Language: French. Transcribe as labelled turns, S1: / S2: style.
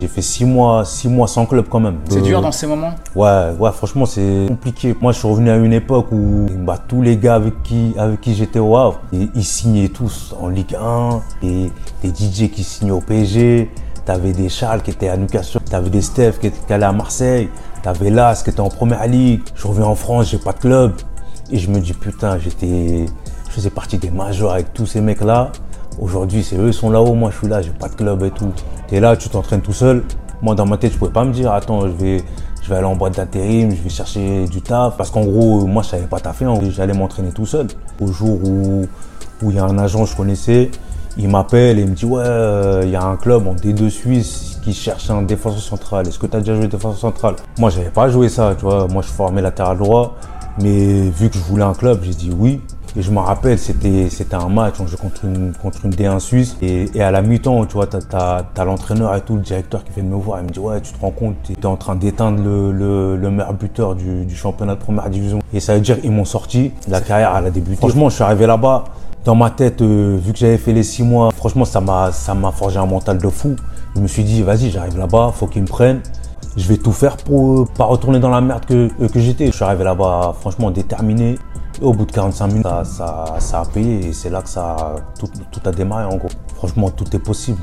S1: J'ai fait six mois, six mois sans club quand même.
S2: C'est
S1: Euh,
S2: dur dans ces moments
S1: Ouais, ouais, franchement, c'est compliqué. Moi, je suis revenu à une époque où bah, tous les gars avec qui, avec qui j'étais au Havre, ils, ils signaient tous en Ligue 1, et des DJ qui signaient au PSG, t'avais des Charles qui étaient à Newcastle, t'avais des Steph qui étaient allaient à Marseille, t'avais Las qui était en première ligue. Je reviens en France, j'ai pas de club. Et je me dis, putain, j'étais, je faisais partie des majors avec tous ces mecs-là. Aujourd'hui, c'est eux, ils sont là-haut, moi je suis là, j'ai pas de club et tout. T'es là, tu t'entraînes tout seul. Moi, dans ma tête, je pouvais pas me dire, attends, je vais, je vais aller en boîte d'intérim, je vais chercher du taf. Parce qu'en gros, moi, je savais pas taffer, gros, j'allais m'entraîner tout seul. Au jour où où il y a un agent que je connaissais, il m'appelle et il me dit, ouais, euh, il y a un club en D2 Suisse qui cherche un défenseur central. Est-ce que tu as déjà joué défenseur central? Moi, j'avais pas joué ça, tu vois. Moi, je formais latéral droit. Mais vu que je voulais un club, j'ai dit oui. Et je me rappelle, c'était, un match, on jouait contre une, contre une D1 suisse. Et, et à la mi-temps, tu vois, t'as, t'as l'entraîneur et tout, le directeur qui vient de me voir. Il me dit, ouais, tu te rends compte, t'es en train d'éteindre le, le, le meilleur buteur du, du championnat de première division. Et ça veut dire, ils m'ont sorti. La carrière, elle a débuté. Franchement, je suis arrivé là-bas. Dans ma tête, euh, vu que j'avais fait les six mois, franchement, ça m'a, ça m'a forgé un mental de fou. Je me suis dit, vas-y, j'arrive là-bas, faut qu'ils me prennent. Je vais tout faire pour euh, pas retourner dans la merde que, euh, que j'étais. Je suis arrivé là-bas, franchement, déterminé. Et au bout de 45 minutes, ça, ça, ça a payé et c'est là que ça, tout, tout a démarré en gros. Franchement, tout est possible.